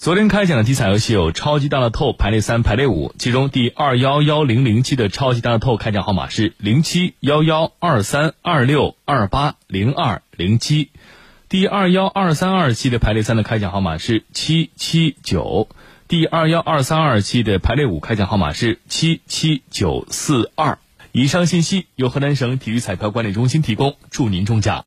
昨天开奖的体彩游戏有超级大乐透排列三排列五其中第二幺幺零零期的超级大乐透开奖号码是零七幺幺二三二六二八零二零七第二幺二三二期的排列三的开奖号码是七七九第二幺二三二期的排列五开奖号码是七七九四二。以上信息由河南省体育彩票管理中心提供祝您中奖。